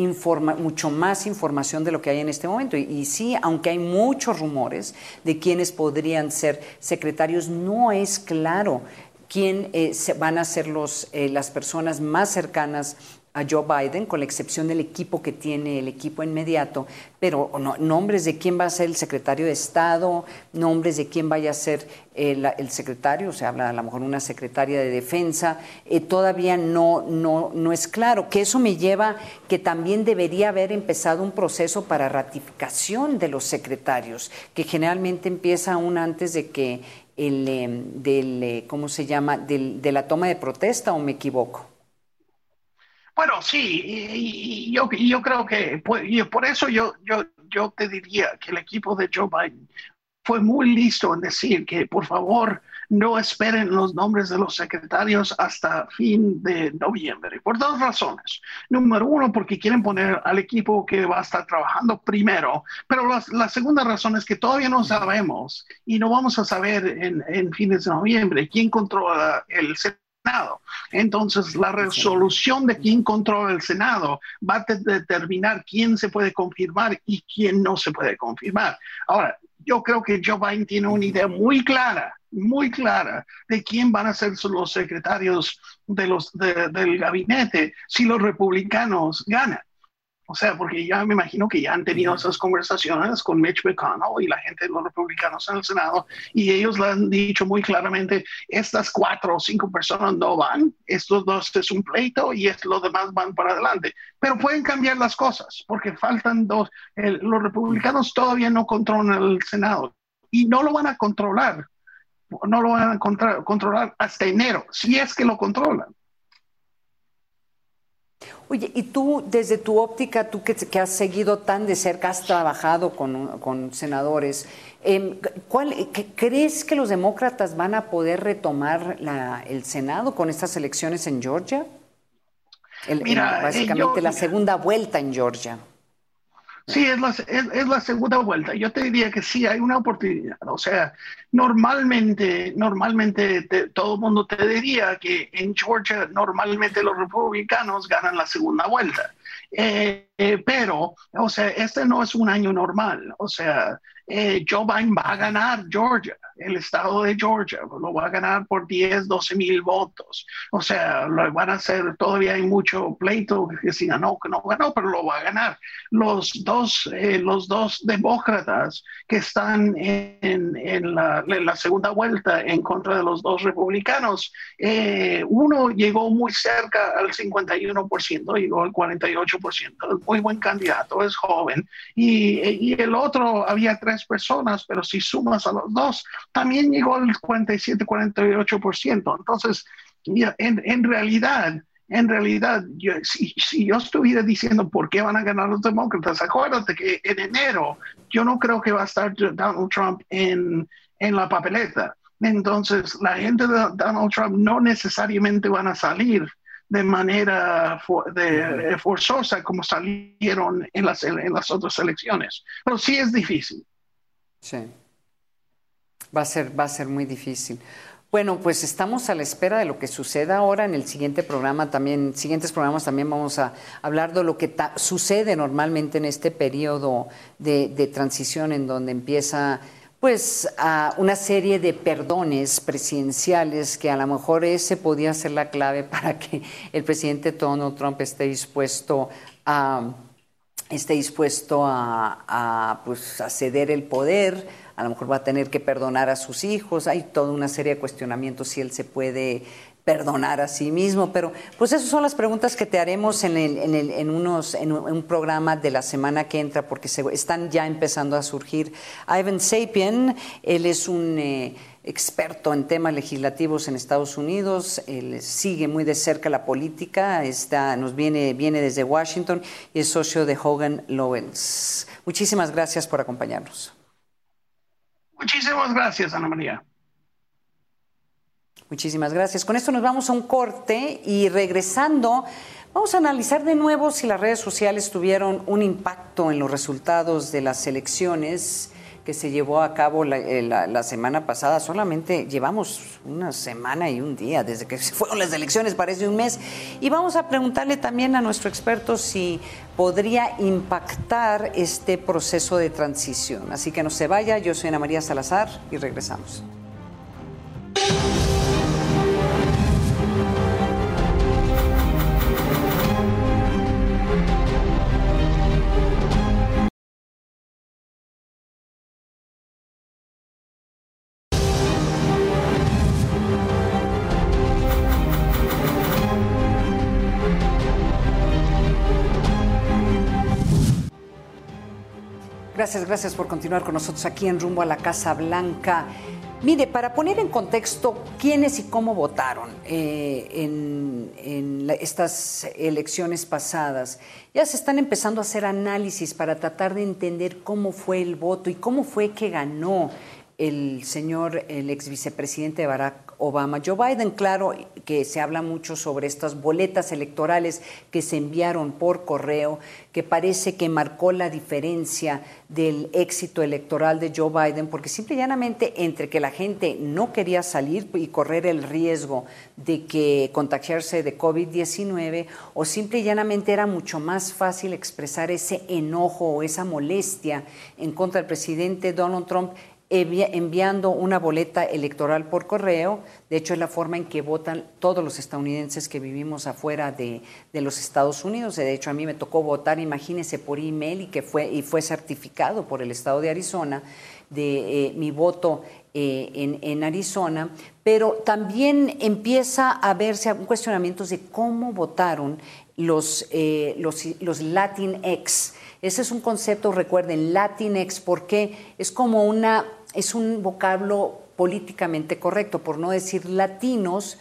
mucho más información de lo que hay en este momento. Y, sí, aunque hay muchos rumores de quiénes podrían ser secretarios, no es claro quién eh, van a ser los, las personas más cercanas a Joe Biden, con la excepción del equipo que tiene el equipo inmediato, pero nombres de quién va a ser el secretario de Estado, nombres de quién vaya a ser el, secretario, se habla a lo mejor una secretaria de Defensa, eh, todavía no, no, no es claro, que eso me lleva que también debería haber empezado un proceso para ratificación de los secretarios, que generalmente empieza aún antes de que el, eh, del, eh, ¿cómo se llama?, de la toma de protesta, o me equivoco. Bueno, sí, y, yo, yo creo que pues, por eso yo, yo, yo te diría que el equipo de Joe Biden fue muy listo en decir que por favor no esperen los nombres de los secretarios hasta fin de noviembre, por dos razones. Número uno, porque quieren poner al equipo que va a estar trabajando primero, pero la, segunda razón es que todavía no sabemos y no vamos a saber en, en fines de noviembre quién controla el Senado. Entonces, la resolución de quién controla el Senado va a determinar quién se puede confirmar y quién no se puede confirmar. Ahora, yo creo que Joe Biden tiene una idea muy clara, muy clara de quién van a ser los secretarios de los, del gabinete si los republicanos ganan. O sea, porque ya me imagino que ya han tenido esas conversaciones con Mitch McConnell y la gente de los republicanos en el Senado y ellos le han dicho muy claramente, estas cuatro o cinco personas no van, estos dos es un pleito y es, los demás van para adelante. Pero pueden cambiar las cosas porque faltan dos, los republicanos todavía no controlan el Senado y no lo van a controlar, no lo van a controlar hasta enero, si es que lo controlan. Oye, y tú, desde tu óptica, tú que, has seguido tan de cerca, has trabajado con, senadores, em, ¿cuál, ¿crees que los demócratas van a poder retomar el Senado con estas elecciones en Georgia? Mira, eh, básicamente la segunda vuelta en Georgia. Sí, es la, es, la, segunda vuelta. Yo te diría que sí, hay una oportunidad. O sea, normalmente, normalmente todo el mundo te diría que en Georgia normalmente los republicanos ganan la segunda vuelta. Eh, eh, pero, o sea, este no es un año normal. O sea, eh, Joe Biden va a ganar Georgia, el estado de Georgia, lo va a ganar por 10, 12 mil votos. O sea, lo van a hacer, todavía hay mucho pleito que si ganó, que no ganó, pero lo va a ganar. Los dos, eh, los dos demócratas que están en, en, la, segunda vuelta en contra de los dos republicanos, eh, uno llegó muy cerca al 51%, llegó al 48%, muy buen candidato, es joven, y, y el otro había tres personas, pero si sumas a los dos, también llegó al 47-48%. Entonces, en, en realidad, en realidad, yo, si, si, yo estuviera diciendo por qué van a ganar los demócratas, acuérdate que en enero yo no creo que va a estar Donald Trump en, en la papeleta. Entonces, la gente de Donald Trump no necesariamente van a salir de manera de, forzosa como salieron en las, en las otras elecciones. Pero sí es difícil. Sí. Va a ser, va a ser muy difícil. Bueno, pues estamos a la espera de lo que suceda ahora en el siguiente programa también, siguientes programas también vamos a hablar de lo que sucede normalmente en este periodo de, transición en donde empieza pues a una serie de perdones presidenciales que a lo mejor ese podía ser la clave *laughs* para que el presidente Donald Trump esté dispuesto a esté dispuesto a, pues, a ceder el poder, a lo mejor va a tener que perdonar a sus hijos, hay toda una serie de cuestionamientos si él se puede perdonar a sí mismo, pero pues esas son las preguntas que te haremos en, el, en, el, en unos, en un, programa de la semana que entra, porque se, están ya empezando a surgir. Ivan Sapien, él es un... Eh, experto en temas legislativos en Estados Unidos, él sigue muy de cerca la política, está, nos viene, viene desde Washington y es socio de Hogan Lowndes. Muchísimas gracias por acompañarnos. Muchísimas gracias, Ana María. Muchísimas gracias. Con esto nos vamos a un corte y regresando, vamos a analizar de nuevo si las redes sociales tuvieron un impacto en los resultados de las elecciones que se llevó a cabo eh, la, semana pasada. Solamente llevamos una semana y un día desde que se fueron las elecciones, parece un mes. Y vamos a preguntarle también a nuestro experto si podría impactar este proceso de transición. Así que no se vaya, yo soy Ana María Salazar y regresamos. Gracias, gracias por continuar con nosotros aquí en Rumbo a la Casa Blanca. Mire, para poner en contexto quiénes y cómo votaron eh, en, estas elecciones pasadas, ya se están empezando a hacer análisis para tratar de entender cómo fue el voto y cómo fue que ganó el señor, el ex vicepresidente Barack Obama. Joe Biden, claro que se habla mucho sobre estas boletas electorales que se enviaron por correo, que parece que marcó la diferencia del éxito electoral de Joe Biden, porque simple y llanamente entre que la gente no quería salir y correr el riesgo de que contagiarse de COVID-19, o simple y llanamente era mucho más fácil expresar ese enojo o esa molestia en contra del presidente Donald Trump enviando una boleta electoral por correo. De hecho, es la forma en que votan todos los estadounidenses que vivimos afuera de, los Estados Unidos. De hecho, a mí me tocó votar, imagínense, por email y que fue, y fue certificado por el estado de Arizona de eh, mi voto eh, en, en, Arizona, pero también empieza a verse cuestionamientos de cómo votaron los, eh, los, los Latinx. Ese es un concepto, recuerden, Latinx, porque es como una es un vocablo políticamente correcto, por no decir latinos,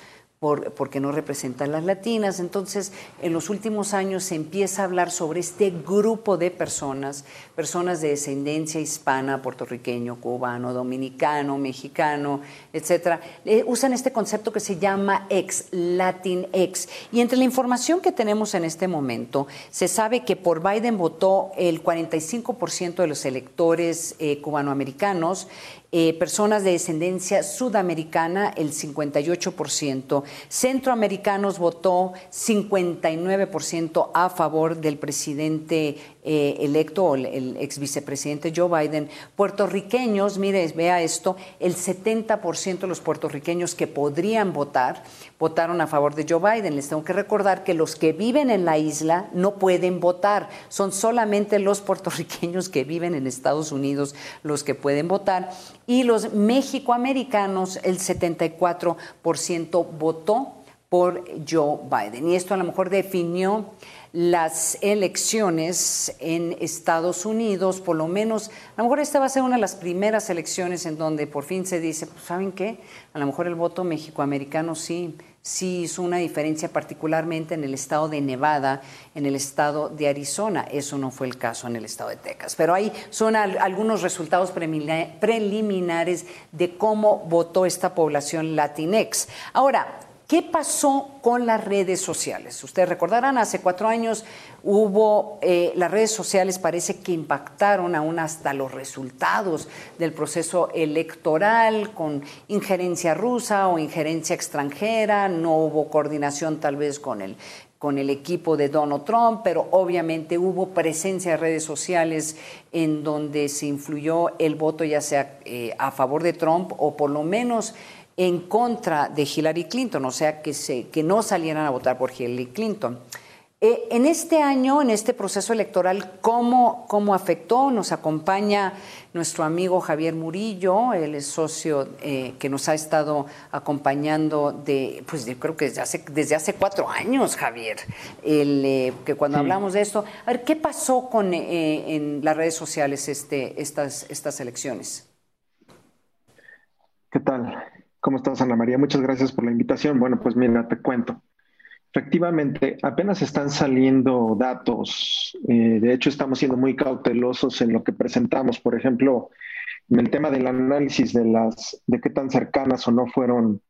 porque no representan las latinas. Entonces, en los últimos años se empieza a hablar sobre este grupo de personas, personas de descendencia hispana, puertorriqueño, cubano, dominicano, mexicano, etcétera. usan este concepto que se llama ex, Latin ex. Y entre la información que tenemos en este momento, se sabe que por Biden votó el 45% de los electores eh, cubanoamericanos eh, personas de descendencia sudamericana el 58%, centroamericanos votó 59% a favor del presidente eh, electo, el, ex vicepresidente Joe Biden, puertorriqueños, mire, vea esto, el 70% de los puertorriqueños que podrían votar votaron a favor de Joe Biden. Les tengo que recordar que los que viven en la isla no pueden votar, son solamente los puertorriqueños que viven en Estados Unidos los que pueden votar y los mexicoamericanos, el 74% votó por Joe Biden. Y esto a lo mejor definió las elecciones en Estados Unidos, por lo menos, a lo mejor esta va a ser una de las primeras elecciones en donde por fin se dice, pues, ¿saben qué? A lo mejor el voto mexicoamericano sí, sí hizo una diferencia particularmente en el estado de Nevada, en el estado de Arizona. Eso no fue el caso en el estado de Texas. Pero ahí son algunos resultados preliminares de cómo votó esta población latinex. Ahora, ¿Qué pasó con las redes sociales? Ustedes recordarán, hace cuatro años hubo, eh, las redes sociales parece que impactaron aún hasta los resultados del proceso electoral con injerencia rusa o injerencia extranjera, no hubo coordinación tal vez con el, con el equipo de Donald Trump, pero obviamente hubo presencia de redes sociales en donde se influyó el voto ya sea eh, a favor de Trump o por lo menos en contra de Hillary Clinton, o sea, que, se, que no salieran a votar por Hillary Clinton. Eh, en este año, en este proceso electoral, ¿cómo, ¿cómo, afectó? Nos acompaña nuestro amigo Javier Murillo, el socio eh, que nos ha estado acompañando de, pues creo que desde hace, desde hace cuatro años, Javier, el, eh, que cuando hablamos de esto, a ver, ¿qué pasó con, en las redes sociales este, estas, estas elecciones? ¿Qué tal? ¿Cómo estás, Ana María? Muchas gracias por la invitación. Bueno, pues mira, te cuento. Efectivamente, apenas están saliendo datos. Eh, de hecho, estamos siendo muy cautelosos en lo que presentamos. Por ejemplo, en el tema del análisis de las de qué tan cercanas o no fueron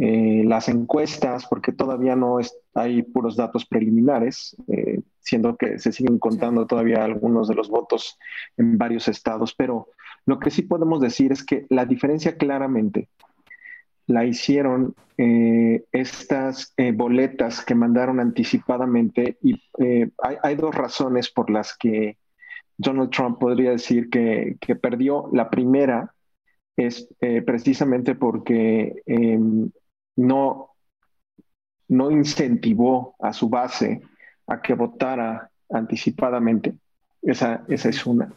eh, las encuestas, porque todavía no hay puros datos preliminares, eh, siendo que se siguen contando todavía algunos de los votos en varios estados. Pero lo que sí podemos decir es que la diferencia claramente la hicieron eh, estas eh, boletas que mandaron anticipadamente y eh, hay, dos razones por las que Donald Trump podría decir que, perdió. La primera es precisamente porque em, no, no incentivó a su base a que votara anticipadamente. Esa, esa es una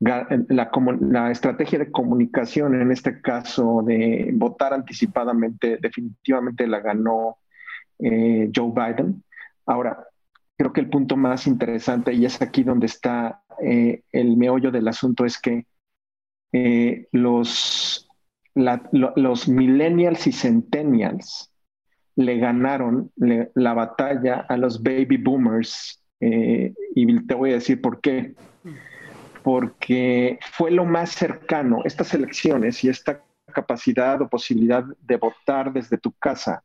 la, estrategia de comunicación, en este caso de votar anticipadamente, definitivamente la ganó eh, Joe Biden. Ahora, creo que el punto más interesante, y es aquí donde está eh, el meollo del asunto, es que eh, los, los millennials y centennials le ganaron la batalla a los baby boomers. y te voy a decir por qué porque fue lo más cercano, estas elecciones y esta capacidad o posibilidad de votar desde tu casa,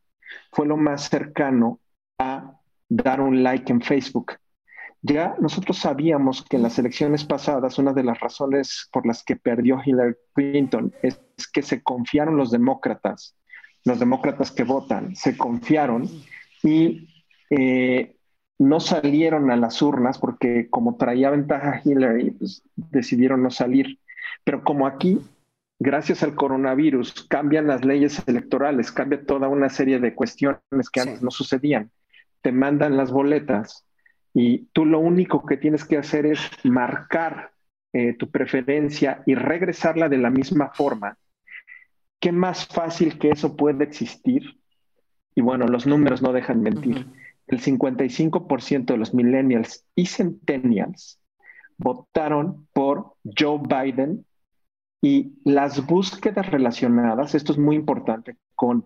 fue lo más cercano a dar un like en Facebook. Ya nosotros sabíamos que en las elecciones pasadas una de las razones por las que perdió Hillary Clinton es que se confiaron los demócratas, los demócratas que votan, se confiaron y eh, no salieron a las urnas porque como traía ventaja Hillary, pues, decidieron no salir. Pero como aquí, gracias al coronavirus, cambian las leyes electorales, cambia toda una serie de cuestiones que antes no sucedían. Te mandan las boletas y tú lo único que tienes que hacer es marcar eh, tu preferencia y regresarla de la misma forma. ¿Qué más fácil que eso puede existir? Y bueno, los números no dejan mentir. El 55% de los millennials y centennials votaron por Joe Biden y las búsquedas relacionadas, esto es muy importante, con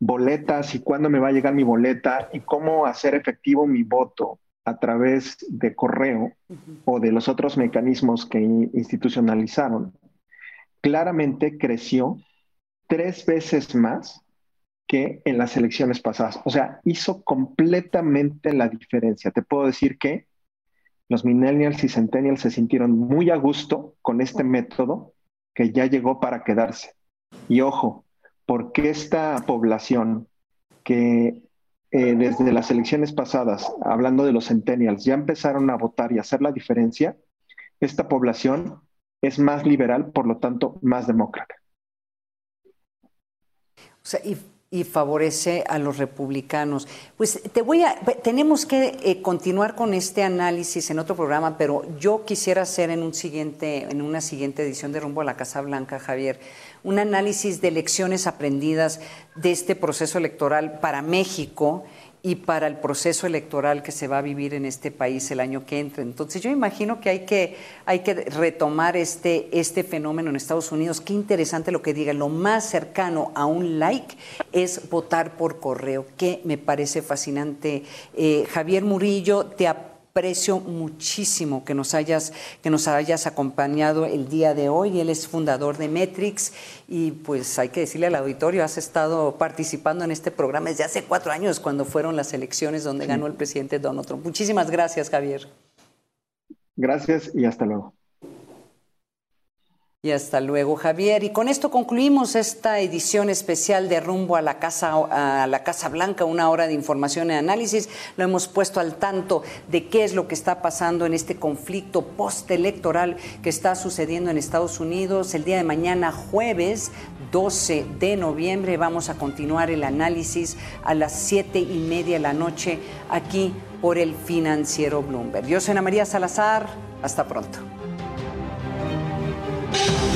boletas y cuándo me va a llegar mi boleta y cómo hacer efectivo mi voto a través de correo o de los otros mecanismos que institucionalizaron, claramente creció tres veces más que en las elecciones pasadas. O sea, hizo completamente la diferencia. Te puedo decir que los millennials y centennials se sintieron muy a gusto con este método que ya llegó para quedarse. Y ojo, porque esta población que eh, desde las elecciones pasadas, hablando de los centennials, ya empezaron a votar y hacer la diferencia, esta población es más liberal, por lo tanto, más demócrata. O sea, y y favorece a los republicanos. Pues te voy a, tenemos que eh, continuar con este análisis en otro programa, pero yo quisiera hacer en un siguiente, en una siguiente edición de Rumbo a la Casa Blanca, Javier, un análisis de lecciones aprendidas de este proceso electoral para México y para el proceso electoral que se va a vivir en este país el año que entra. Entonces yo imagino que hay que, hay que retomar este, este fenómeno en Estados Unidos. Qué interesante lo que diga. Lo más cercano a un like es votar por correo, que me parece fascinante. Eh, Javier Murillo, te aprecio muchísimo que nos hayas que nos hayas acompañado el día de hoy. Él es fundador de Metrix y pues hay que decirle al auditorio, has estado participando en este programa desde hace cuatro años cuando fueron las elecciones donde ganó el presidente Donald Trump. Muchísimas gracias, Javier. Gracias y hasta luego. Y hasta luego, Javier. Y con esto concluimos esta edición especial de Rumbo a la Casa, a la Casa Blanca, una hora de información y análisis. Lo hemos puesto al tanto de qué es lo que está pasando en este conflicto postelectoral que está sucediendo en Estados Unidos. El día de mañana, jueves 12 de noviembre, vamos a continuar el análisis a las siete y media de la noche aquí por el financiero Bloomberg. Yo soy Ana María Salazar. Hasta pronto. you